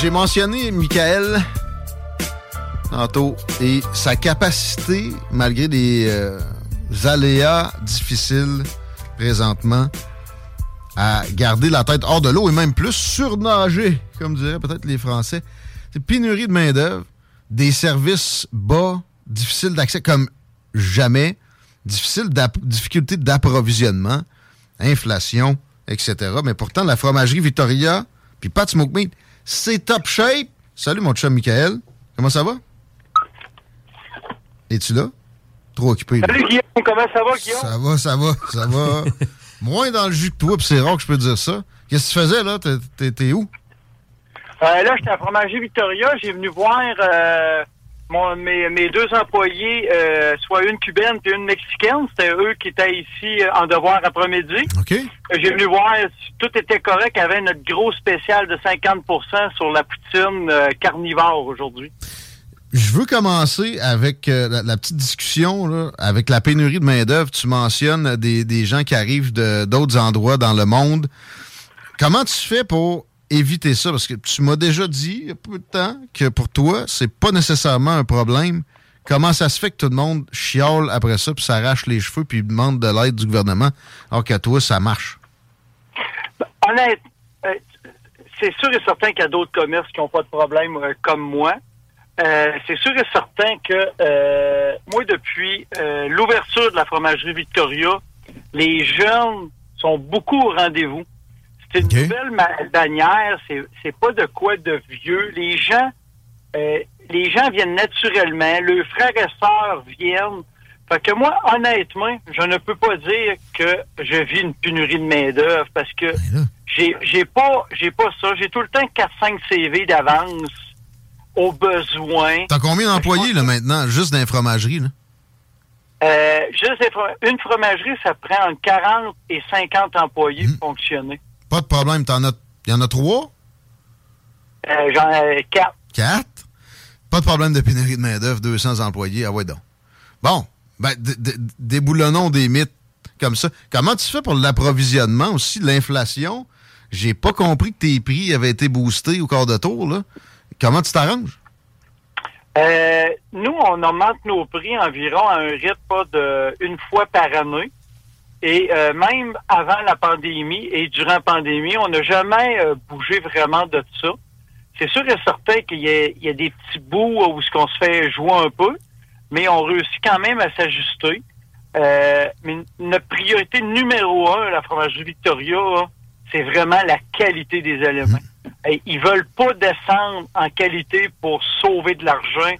J'ai mentionné Michael tantôt et sa capacité, malgré des euh, aléas difficiles présentement, à garder la tête hors de l'eau et même plus surnager, comme diraient peut-être les Français. C'est pénurie de main-d'œuvre, des services bas, difficiles d'accès comme jamais, difficile difficulté d'approvisionnement, inflation, etc. Mais pourtant, la fromagerie Victoria, puis Pat Smoke Meat, c'est top shape. Salut mon chum Michael. Comment ça va? Es-tu là? Trop occupé. là. Salut Guillaume, comment ça va Guillaume? Ça va, ça va, ça va. Moins dans le jus que toi, puis c'est rare que je peux dire ça. Qu'est-ce que tu faisais là? T'es- où? Euh, là, j'étais à Fromagerie Victoria. J'ai venu voir euh, mon, mes, mes deux employés, euh, soit une cubaine et une mexicaine. C'était eux qui étaient ici euh, en devoir après-midi. J'ai venu voir si tout était correct. Avait notre gros spécial de 50% sur la poutine euh, carnivore aujourd'hui. Je veux commencer avec la, la petite discussion, là, avec la pénurie de main-d'œuvre. Tu mentionnes des, des gens qui arrivent de- d'autres endroits dans le monde. Comment tu fais pour éviter ça? Parce que tu m'as déjà dit, il y a peu de temps, que pour toi, c'est pas nécessairement un problème. Comment ça se fait que tout le monde chiale après ça, puis s'arrache les cheveux, puis demande de l'aide du gouvernement, alors qu'à toi, ça marche? Honnête, euh, c'est sûr et certain qu'il y a d'autres commerces qui n'ont pas de problème euh, comme moi. Euh, c'est sûr et certain que moi, depuis l'ouverture de la fromagerie Victoria, les jeunes sont beaucoup au rendez-vous. C'est une nouvelle ma- bannière, c'est, pas de quoi de vieux. Les gens, euh, les gens viennent naturellement, leurs frères et sœurs viennent. Fait que moi, honnêtement, je ne peux pas dire que je vis une pénurie de main-d'œuvre parce que j'ai, j'ai pas, j'ai pas ça. J'ai tout le temps 4-5 CV d'avance aux besoins. T'as combien d'employés, là, maintenant, juste dans les fromageries, là? Euh, juste une fromagerie, ça prend entre 40 et 50 employés pour fonctionner. Pas de problème. T'en as, y en a trois? Euh, J'en ai quatre. Quatre? Pas de problème de pénurie de main-d'œuvre, 200 employés. Ah ouais, donc. Bon, ben, déboulonnons des mythes comme ça. Comment tu fais pour l'approvisionnement aussi, l'inflation? J'ai pas compris que tes prix avaient été boostés au quart de tour, là. Comment tu t'arranges? Euh, nous, on augmente nos prix environ à un rythme de une fois par année. Et euh, même avant la pandémie et durant la pandémie, on n'a jamais euh, bougé vraiment de ça. C'est sûr et certain qu'il y, y a des petits bouts où ce qu'on se fait jouer un peu, mais on réussit quand même à s'ajuster. Euh, mais notre priorité numéro un, la fromagerie Victoria, c'est vraiment la qualité des éléments. Et ils veulent pas descendre en qualité pour sauver de l'argent.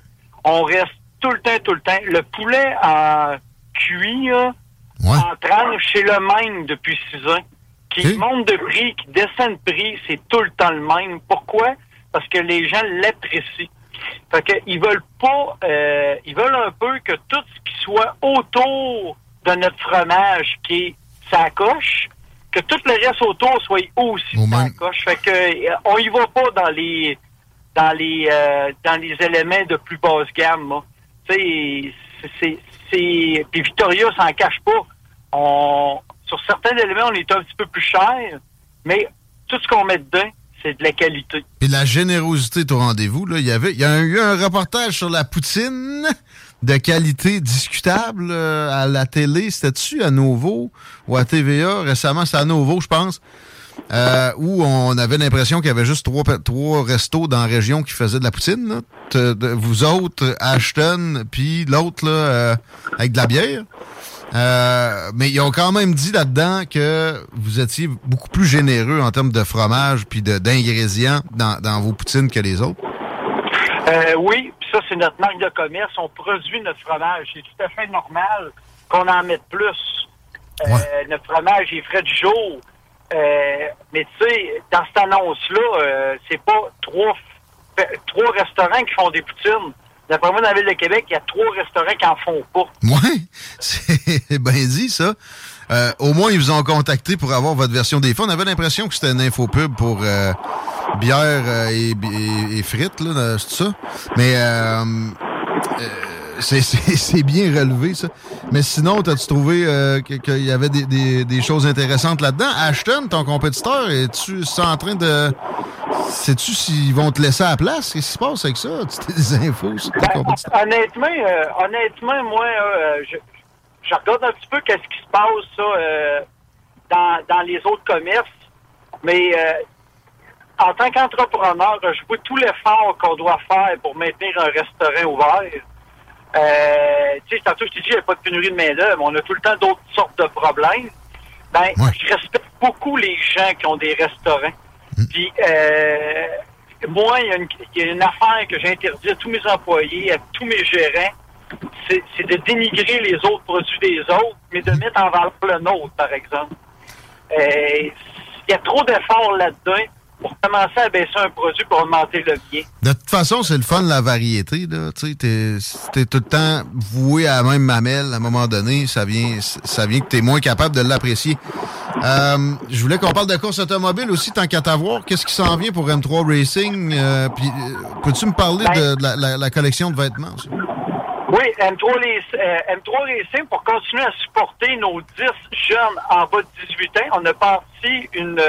On reste tout le temps, tout le temps. Le poulet en cuit, là, en tranche, c'est le même depuis six ans. Qui monte de prix, qui descend de prix, c'est tout le temps le même. Pourquoi? Parce que les gens l'apprécient. Fait que ils veulent pas, euh, ils veulent un peu que tout ce qui soit autour de notre fromage qui est sa coche, que tout le reste autour soit aussi sa coche. Fait que euh, on y va pas dans les dans les euh, dans les éléments de plus basse gamme. Tu sais, c'est- c'est c'est puis Victoria s'en cache pas. Sur certains éléments on est un petit peu plus cher, mais tout ce qu'on met dedans c'est de la qualité. Et la générosité au rendez-vous, là. Il y avait, il y a eu un reportage sur la poutine de qualité discutable euh, à la télé. C'était-tu à Nouveau ou à TVA? Récemment, c'est à Nouveau, je pense. euh, où on avait l'impression qu'il y avait juste trois, trois restos dans la région qui faisaient de la poutine. vous autres, Ashton, puis l'autre là, avec de la bière. Mais ils ont quand même dit là-dedans que vous étiez beaucoup plus généreux en termes de fromage puis d'ingrédients dans, dans vos poutines que les autres. oui, ça, c'est notre marque de commerce. On produit notre fromage. C'est tout à fait normal qu'on en mette plus. Euh, notre fromage est frais du jour. Euh, mais tu sais, dans cette annonce-là, euh, c'est pas trois, trois restaurants qui font des poutines. D'après moi, dans la ville de Québec, il y a trois restaurants qui en font pas. Oui, c'est bien dit, ça. au moins, ils vous ont contacté pour avoir votre version des fonds. On avait l'impression que c'était une infopub pour bière et, frites, là, c'est ça. Mais c'est bien relevé, ça. Mais sinon, as-tu trouvé euh, qu'il y avait des, choses intéressantes là-dedans? Ashton, ton compétiteur, es-tu en train de. Sais-tu s'ils vont te laisser à la place? Qu'est-ce qui se passe avec ça? Tu des infos ben, honnêtement, euh, honnêtement, moi, euh, je, regarde un petit peu qu'est-ce qui se passe ça, dans, dans les autres commerces. Mais en tant qu'entrepreneur, je vois tout l'effort qu'on doit faire pour maintenir un restaurant ouvert. Euh, tu sais, tantôt, je t'ai dit, il n'y a pas de pénurie de main-d'œuvre. On a tout le temps d'autres sortes de problèmes. Ben, je respecte beaucoup les gens qui ont des restaurants. Hmm. Puis, euh, moi, il y, a une affaire que j'ai interdit à tous mes employés, à tous mes gérants. C'est de dénigrer les autres produits des autres, mais de mettre en valeur le nôtre, par exemple. Euh, il y a trop d'efforts là-dedans pour commencer à baisser un produit pour augmenter le bien. De toute façon, c'est le fun de la variété. Tu es, es, tout le temps voué à la même mamelle à un moment donné. Ça vient, ça vient que tu es moins capable de l'apprécier. Euh, je voulais qu'on parle de course automobile aussi, tant qu'à t'avoir. Qu'est-ce qui s'en vient pour M3 Racing? Euh, puis, euh, peux-tu me parler de, la, la, collection de vêtements aussi? Oui, M3, M3 Racing, pour continuer à supporter nos 10 jeunes en bas de 18 ans, on a parti une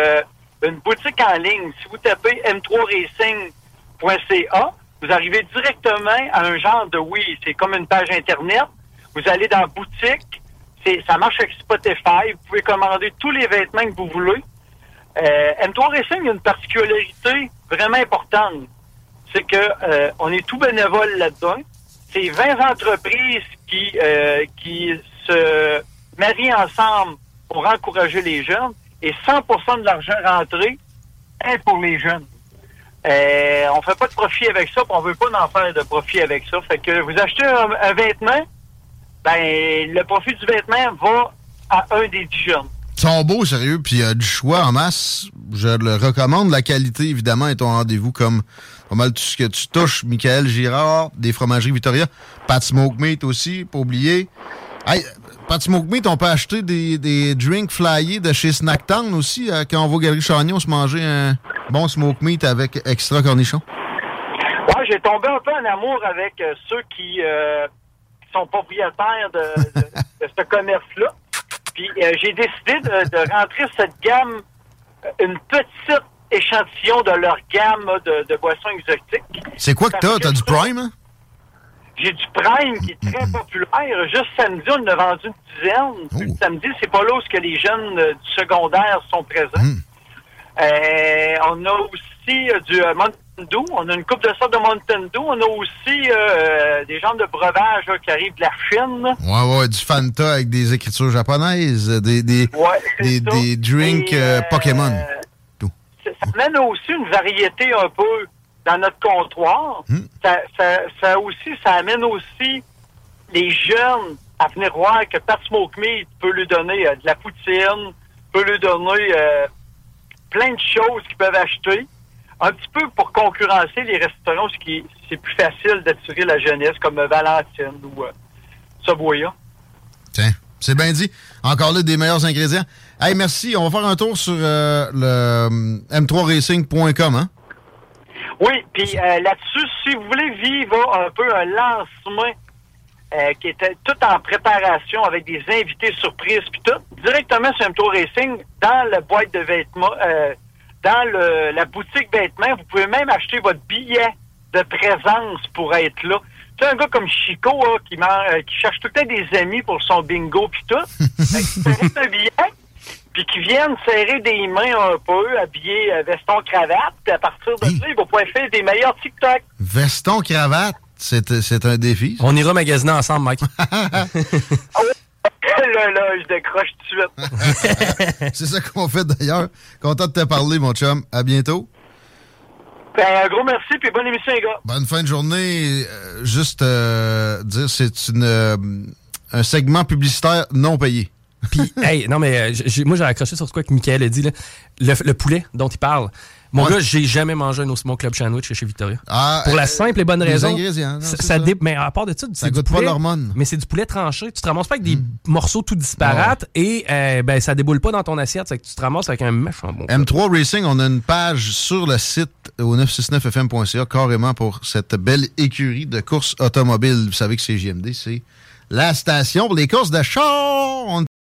une boutique en ligne. Si vous tapez m3racing.ca, vous arrivez directement à un genre de oui, c'est comme une page Internet. Vous allez dans boutique, c'est, ça marche avec Spotify, vous pouvez commander tous les vêtements que vous voulez. Euh, M3 Racing a une particularité vraiment importante. C'est que euh, on est tout bénévole là-dedans. C'est 20 entreprises qui, euh, qui se marient ensemble pour encourager les jeunes et 100% de l'argent rentré est pour les jeunes. Euh, on fait pas de profit avec ça, puis on veut pas en faire de profit avec ça. Fait que vous achetez un, vêtement, ben le profit du vêtement va à un des dix jeunes. Ils sont beaux, sérieux, puis il y a du choix en masse. Je le recommande. La qualité, évidemment, est au rendez-vous comme pas mal tout ce que tu touches. Michael Girard, des fromageries Victoria. Pat Smoke Meat aussi, pas oublier. Hey, Pat Smoke Meat, on peut acheter des, des drinks flyés de chez Snacktown aussi. Euh, quand on va au Galerie Chagnon se manger un bon smoke meat avec extra cornichon. Ouais, j'ai tombé un peu en amour avec euh, ceux qui, euh, sont propriétaires de, ce commerce-là. Puis j'ai décidé de, rentrer cette gamme, une petite échantillon de leur gamme de, boissons exotiques. C'est quoi que t'as? T'as du Prime, hein? J'ai du Prime qui est très populaire. Juste samedi, on en a vendu une dizaine. Oh. Samedi, c'est pas là où que les jeunes euh, du secondaire sont présents. Hmm. Euh, on a aussi euh, du Mountain Dew. On a une coupe de sorte de Mountain Dew. On a aussi des gens de breuvage qui arrivent de la Chine. Ouais, ouais, du Fanta avec des écritures japonaises, des, des, des, drinks Pokémon. ça amène aussi une variété un peu dans notre comptoir, hmm. ça, ça, aussi, ça amène aussi les jeunes à venir voir que Pat Smoke Meat peut lui donner euh, de la poutine, peut lui donner euh, plein de choses qu'ils peuvent acheter, un petit peu pour concurrencer les restaurants, ce qui c'est plus facile d'attirer la jeunesse, comme Valentine ou euh, Subway. Tiens, c'est bien dit. Encore là, des meilleurs ingrédients. Hey, merci. On va faire un tour sur le m3racing.com, hein? Oui, puis euh, là-dessus, si vous voulez vivre un peu un lancement euh, qui était tout en préparation avec des invités surprises puis tout, directement sur M-Tour Racing, dans la boîte de vêtements, euh, dans le, la boutique vêtements, vous pouvez même acheter votre billet de présence pour être là. Tu sais, un gars comme Chico qui, qui cherche tout le temps des amis pour son bingo puis tout. fait un billet, puis qu'ils viennent serrer des mains un peu, habillés euh, veston cravate, puis à partir de là, ils vont pouvoir faire des meilleurs TikTok. Veston cravate, c'est un défi. On ira magasiner ensemble, Mike. là, là, je décroche tout de suite. c'est ça qu'on fait d'ailleurs. Content de te parler, mon chum. À bientôt. Ben, un gros merci, puis bonne émission, les gars. Bonne fin de journée. Euh, juste euh, dire, c'est une euh, un segment publicitaire non payé. Puis, hey, non, mais moi, j'ai accroché sur ce quoi que Michael a dit, là. le poulet dont il parle. Mon gars, j'ai jamais mangé un bon club sandwich chez Victoria. Ah, Pour la euh, simple et bonne raison. Ça, ça, Mais à part de ça, ça goûte pas l'hormone. Mais c'est du poulet tranché. Tu te ramasses pas avec des mm. morceaux tout disparates et euh, ben ça déboule pas dans ton assiette. C'est que tu te ramasses avec un méchant bon. M3 Racing, on a une page sur le site au 969fm.ca carrément pour cette belle écurie de courses automobiles. Vous savez que c'est JMD, c'est la station pour les courses de char. On